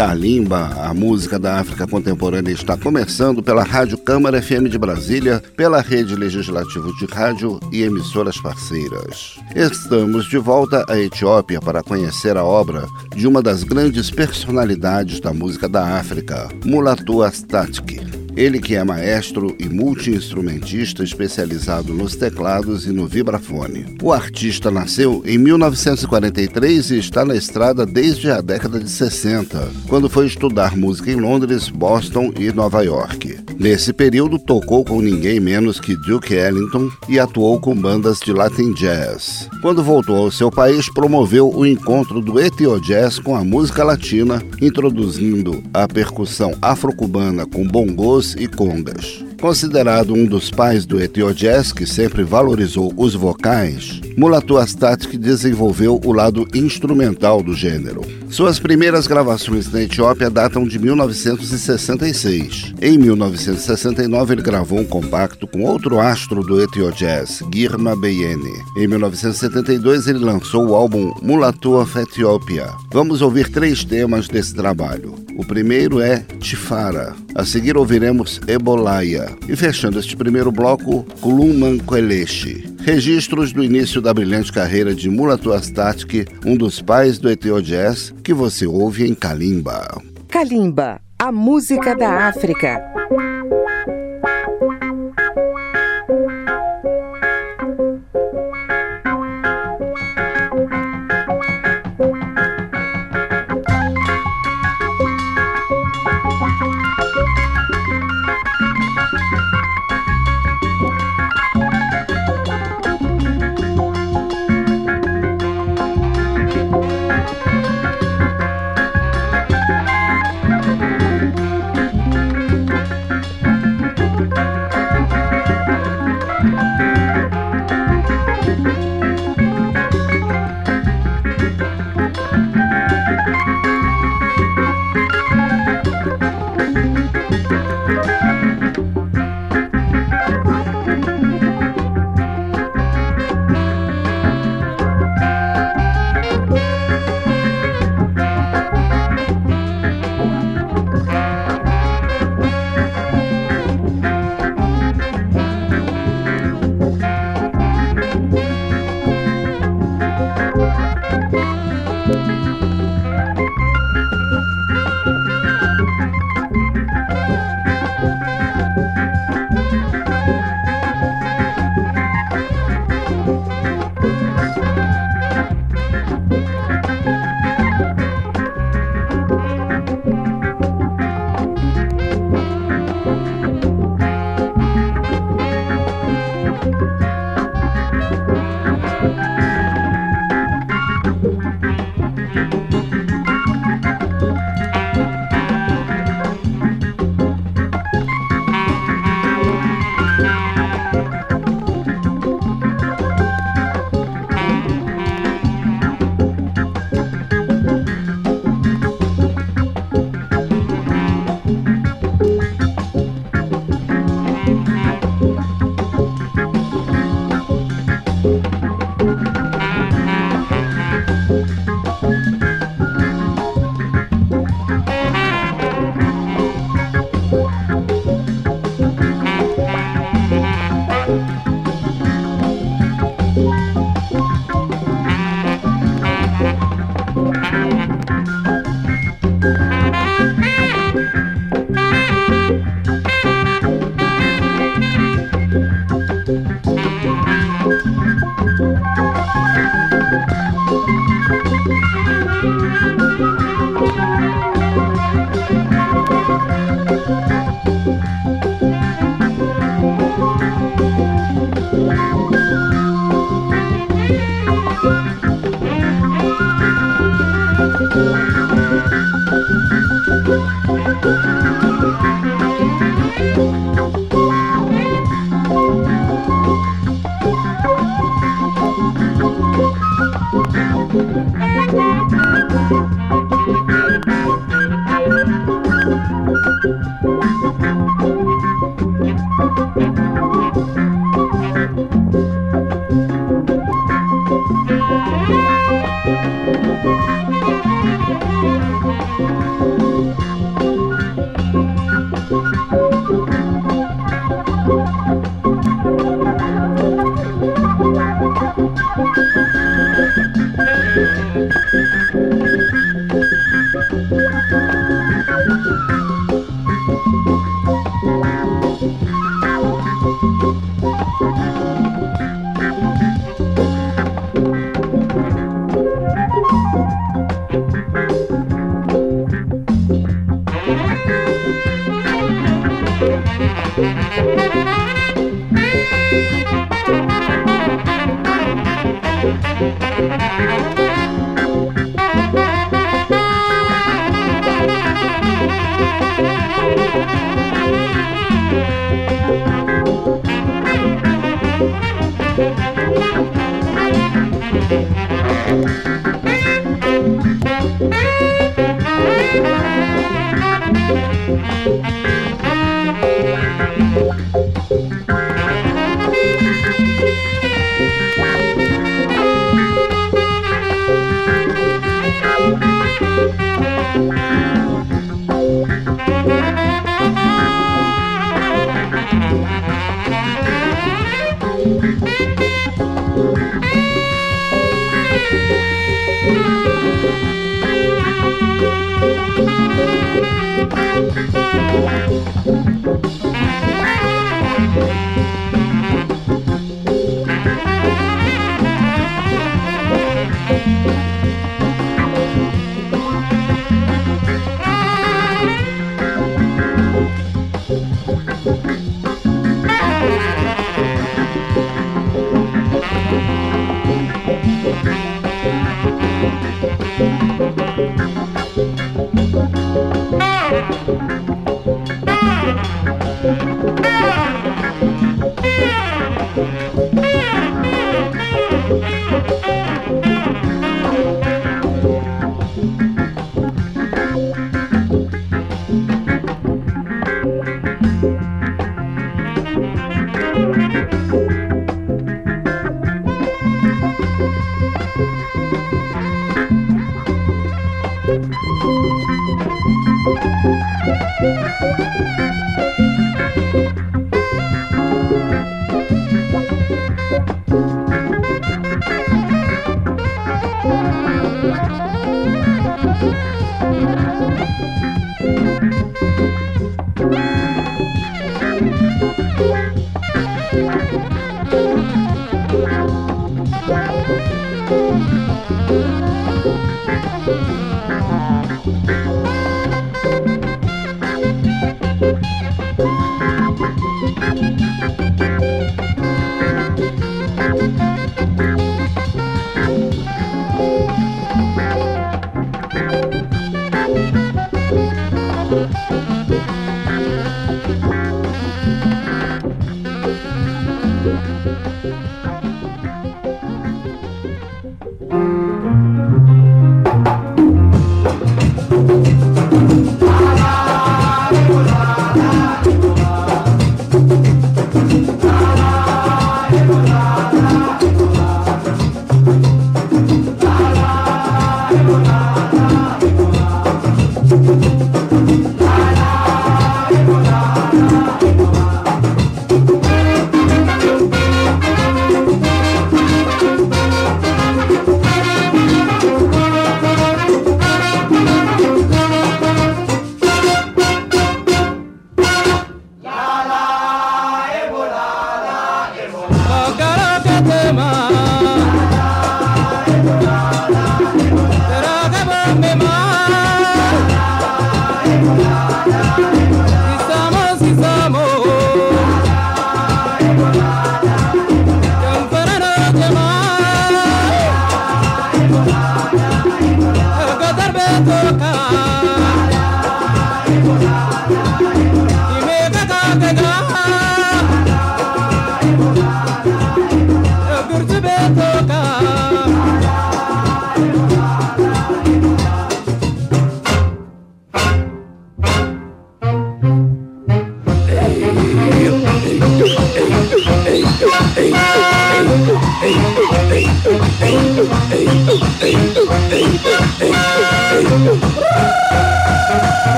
Kalimba, a música da África contemporânea, está começando pela Rádio Câmara FM de Brasília, pela Rede Legislativa de Rádio e emissoras parceiras. Estamos de volta à Etiópia para conhecer a obra de uma das grandes personalidades da música da África, Mulatu Astatke. Ele que é maestro e multi-instrumentista especializado nos teclados e no vibrafone. O artista nasceu em 1943 e está na estrada desde a década de 60, quando foi estudar música em Londres, Boston e Nova York. Nesse período tocou com ninguém menos que Duke Ellington e atuou com bandas de Latin Jazz. Quando voltou ao seu país, promoveu o encontro do Etio Jazz com a música latina, introduzindo a percussão afro-cubana com bongos e congas. Considerado um dos pais do Jazz, que sempre valorizou os vocais, Mulatu Astatic desenvolveu o lado instrumental do gênero. Suas primeiras gravações na Etiópia datam de 1966. Em 1969, ele gravou um compacto com outro astro do Jazz, Girma Beyene. Em 1972, ele lançou o álbum Mulatu of Ethiopia. Vamos ouvir três temas desse trabalho. O primeiro é Tifara. A seguir ouviremos Ebolaia e fechando este primeiro bloco, Kuluman Kweleshi. Registros do início da brilhante carreira de Mulatu Astatic, um dos pais do Eteo Jazz, que você ouve em Kalimba. Kalimba, a música da África.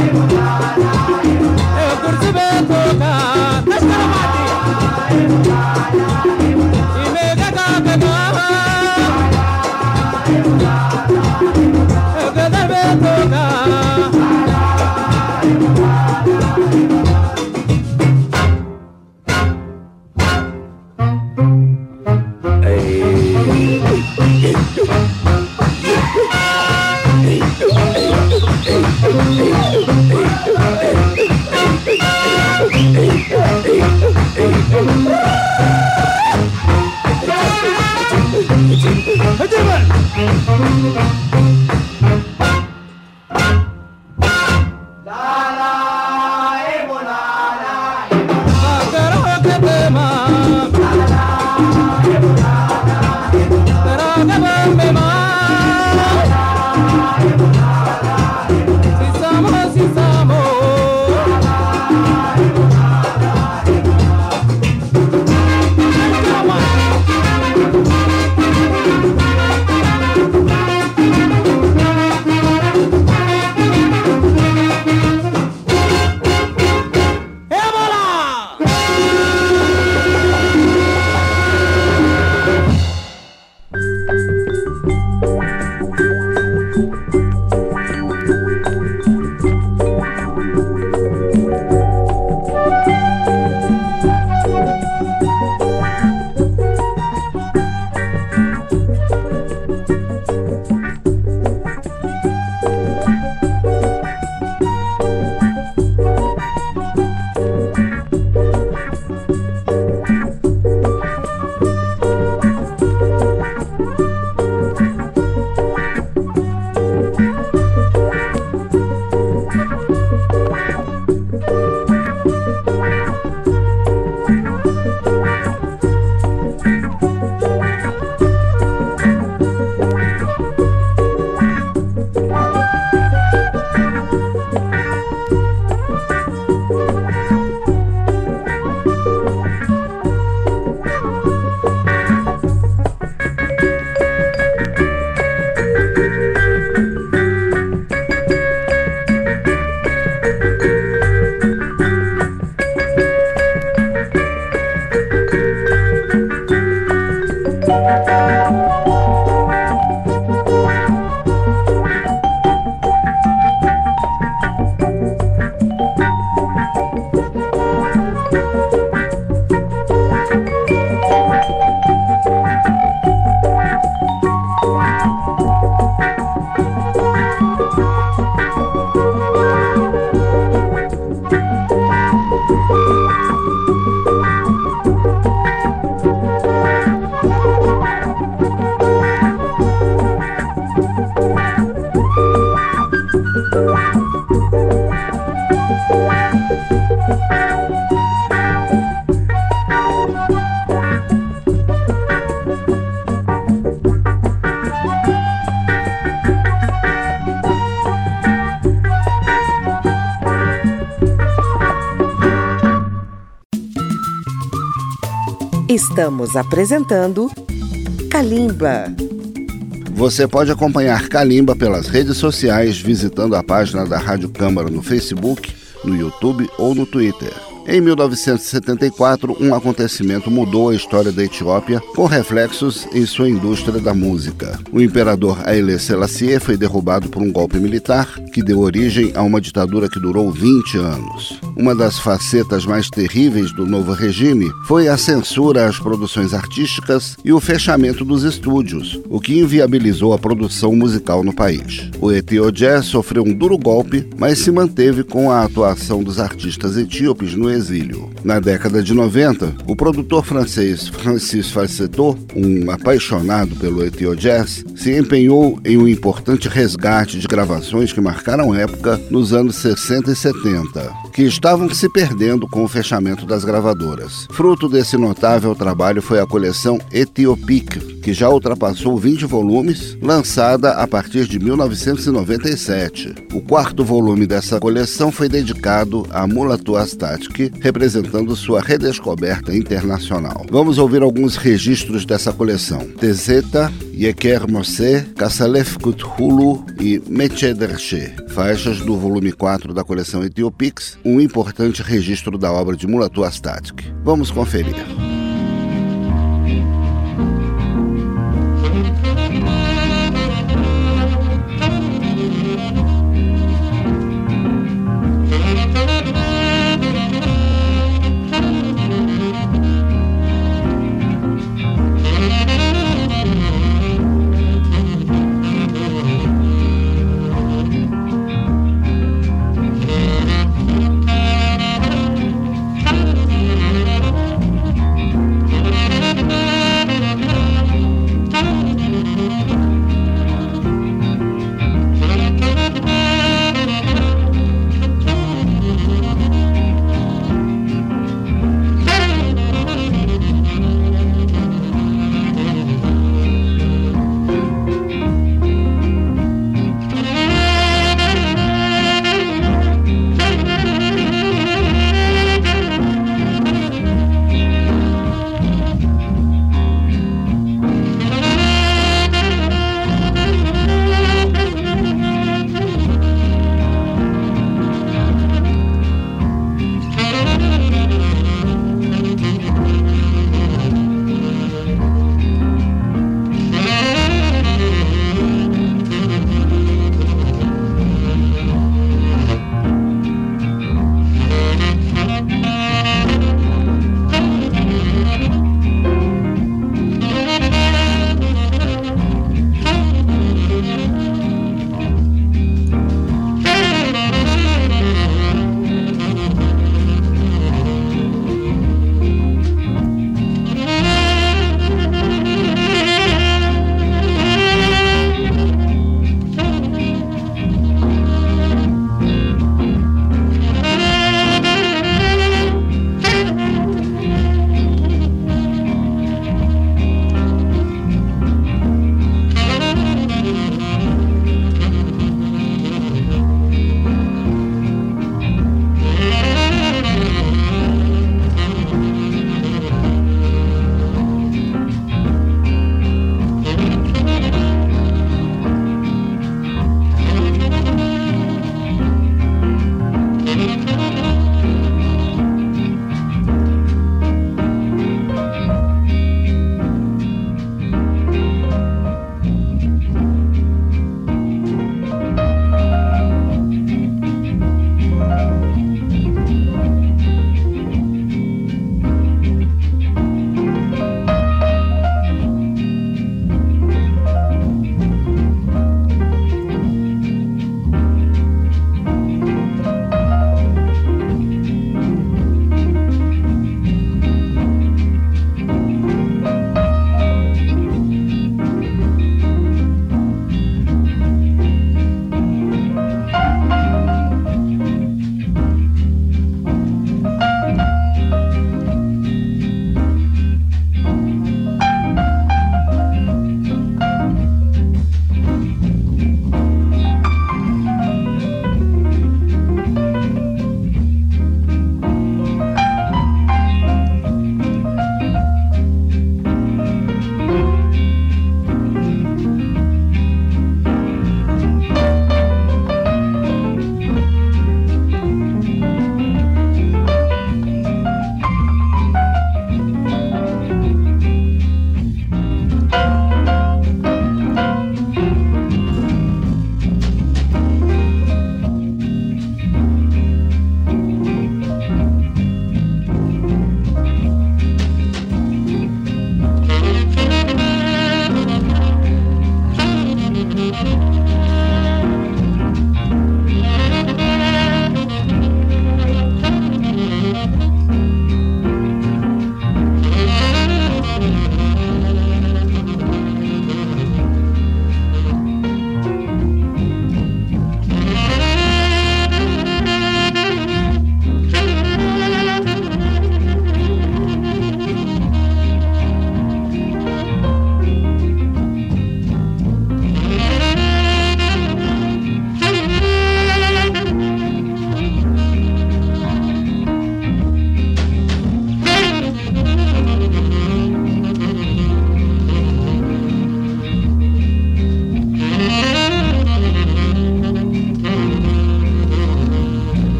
Eu curto bem tocar. Mas calma, Estamos apresentando Kalimba. Você pode acompanhar Kalimba pelas redes sociais visitando a página da Rádio Câmara no Facebook, no YouTube ou no Twitter. Em 1974, um acontecimento mudou a história da Etiópia com reflexos em sua indústria da música. O imperador Haile Selassie foi derrubado por um golpe militar que deu origem a uma ditadura que durou 20 anos. Uma das facetas mais terríveis do novo regime foi a censura às produções artísticas e o fechamento dos estúdios, o que inviabilizou a produção musical no país. O Etio Jazz sofreu um duro golpe, mas se manteve com a atuação dos artistas etíopes no exílio. Na década de 90, o produtor francês Francis Falsetto, um apaixonado pelo Etio Jazz, se empenhou em um importante resgate de gravações que marcaram época nos anos 60 e 70, que estavam se perdendo com o fechamento das gravadoras. Fruto desse notável trabalho foi a coleção Etiopic, que já ultrapassou 20 volumes, lançada a partir de 1997. O quarto volume dessa coleção foi dedicado a Mulatu Astatic, representando sua redescoberta internacional. Vamos ouvir alguns registros dessa coleção. Tezeta, Yeker Mose, Kassalef Kuthulu e Mechederche, faixas do volume 4 da coleção Etiopix, um registro da obra de Mulatu Astatic. Vamos conferir.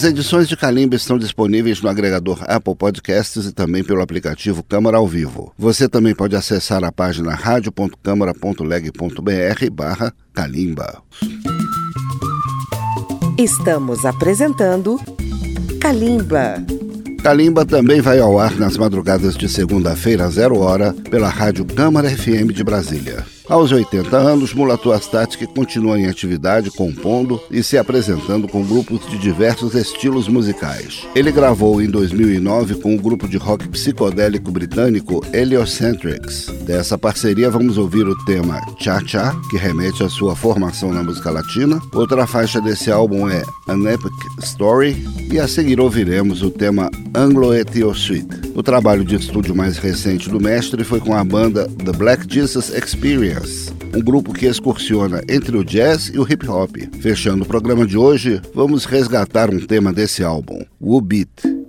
As edições de Calimba estão disponíveis no agregador Apple Podcasts e também pelo aplicativo Câmara ao Vivo. Você também pode acessar a página radio.câmara.leg.br barra Calimba. Estamos apresentando Calimba. Calimba também vai ao ar nas madrugadas de segunda-feira, zero hora, pela Rádio Câmara FM de Brasília. Aos 80 anos, Mulatu Astatic continua em atividade, compondo e se apresentando com grupos de diversos estilos musicais. Ele gravou em 2009 com o grupo de rock psicodélico britânico Heliocentrics. Dessa parceria, vamos ouvir o tema Cha Cha, que remete à sua formação na música latina. Outra faixa desse álbum é An Epic Story, e a seguir ouviremos o tema Anglo-Ethio Suite. O trabalho de estúdio mais recente do mestre foi com a banda The Black Jesus Experience, um grupo que excursiona entre o jazz e o hip hop. Fechando o programa de hoje, vamos resgatar um tema desse álbum, o Beat.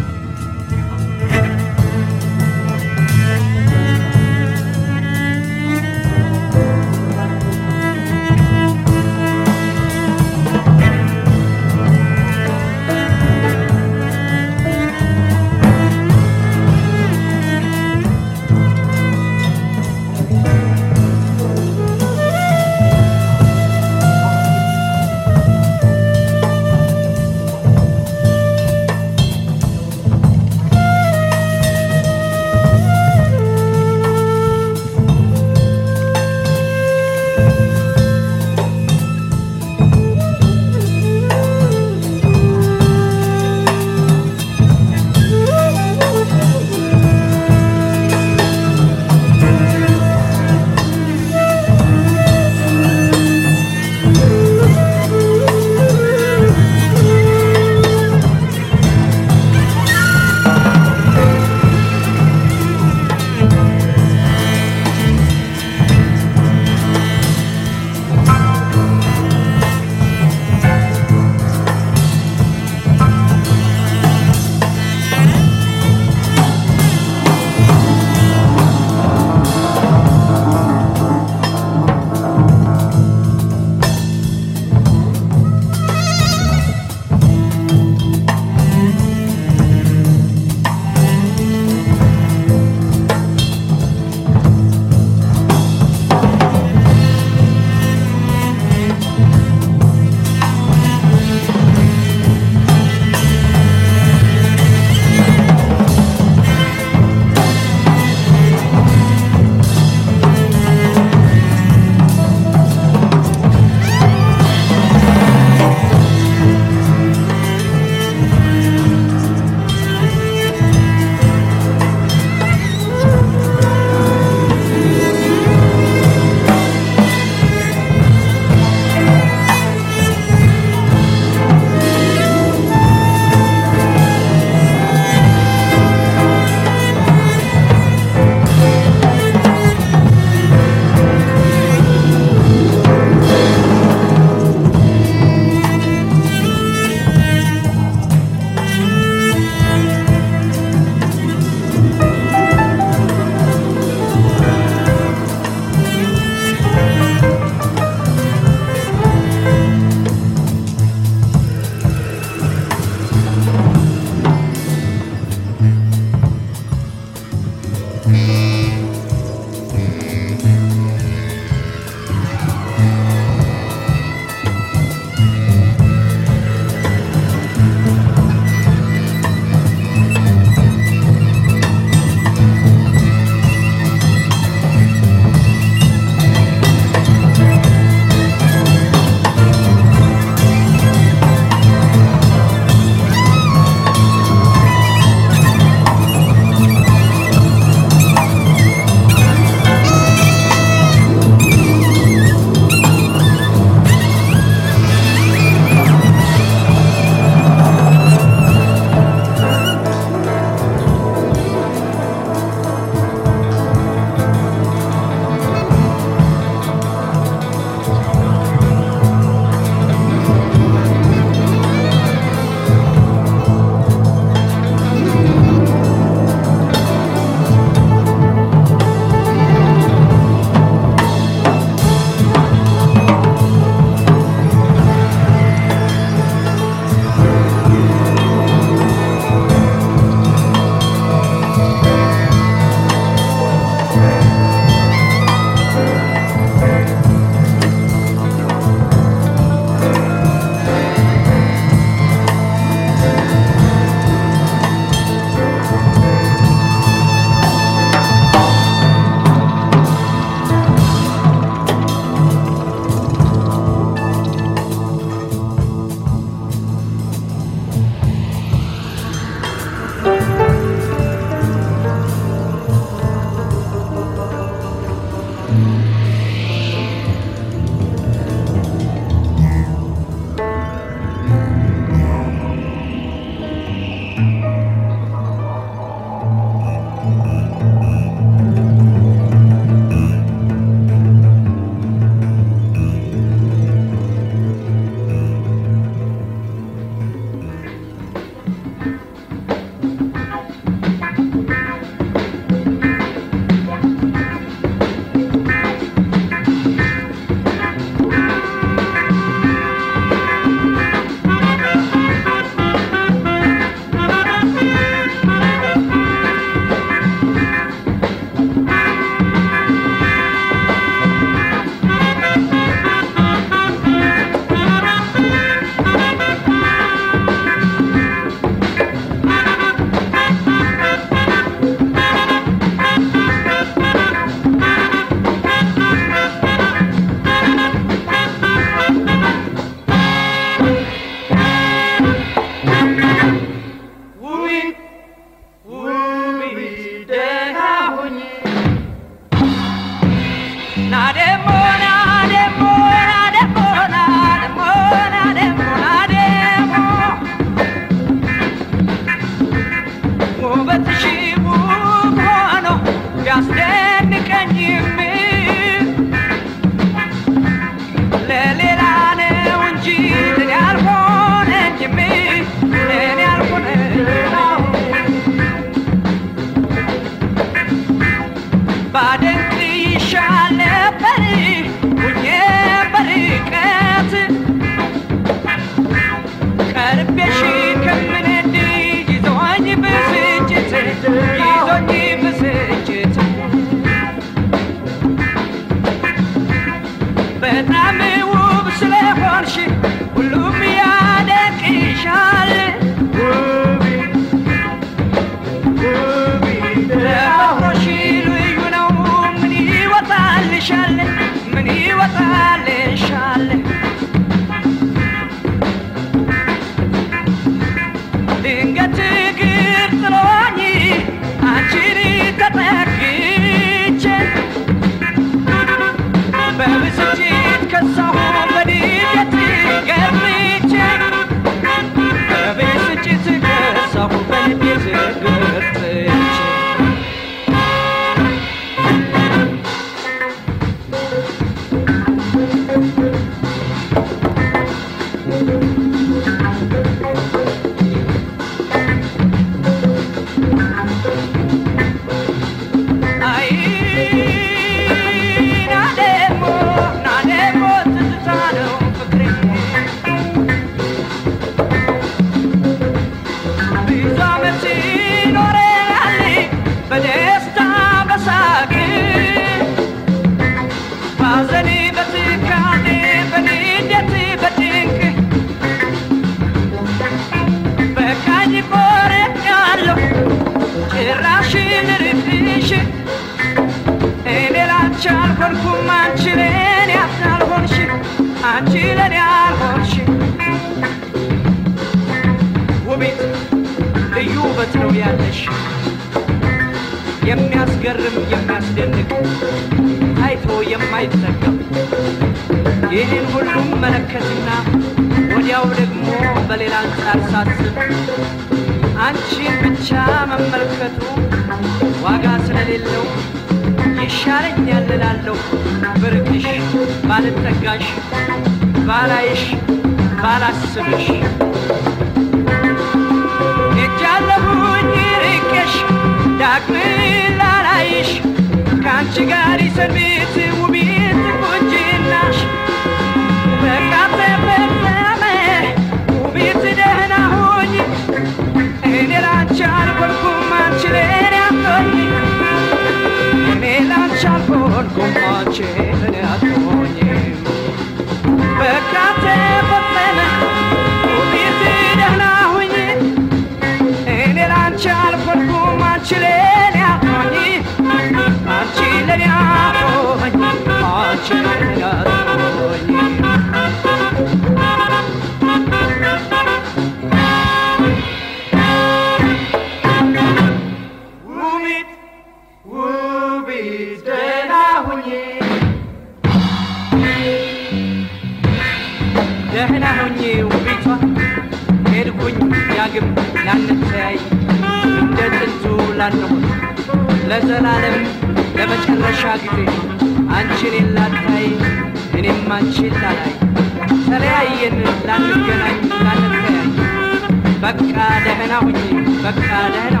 Look at it.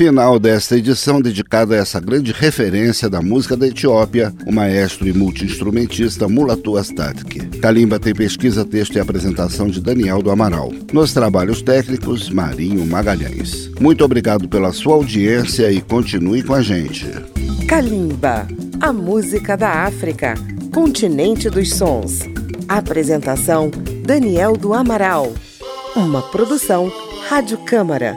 Final desta edição dedicada a essa grande referência da música da Etiópia, o maestro e multiinstrumentista Mulatu Astatke. Kalimba tem pesquisa, texto e apresentação de Daniel do Amaral. Nos trabalhos técnicos, Marinho Magalhães. Muito obrigado pela sua audiência e continue com a gente. Kalimba, a música da África, continente dos sons. Apresentação Daniel do Amaral. Uma produção Rádio Câmara,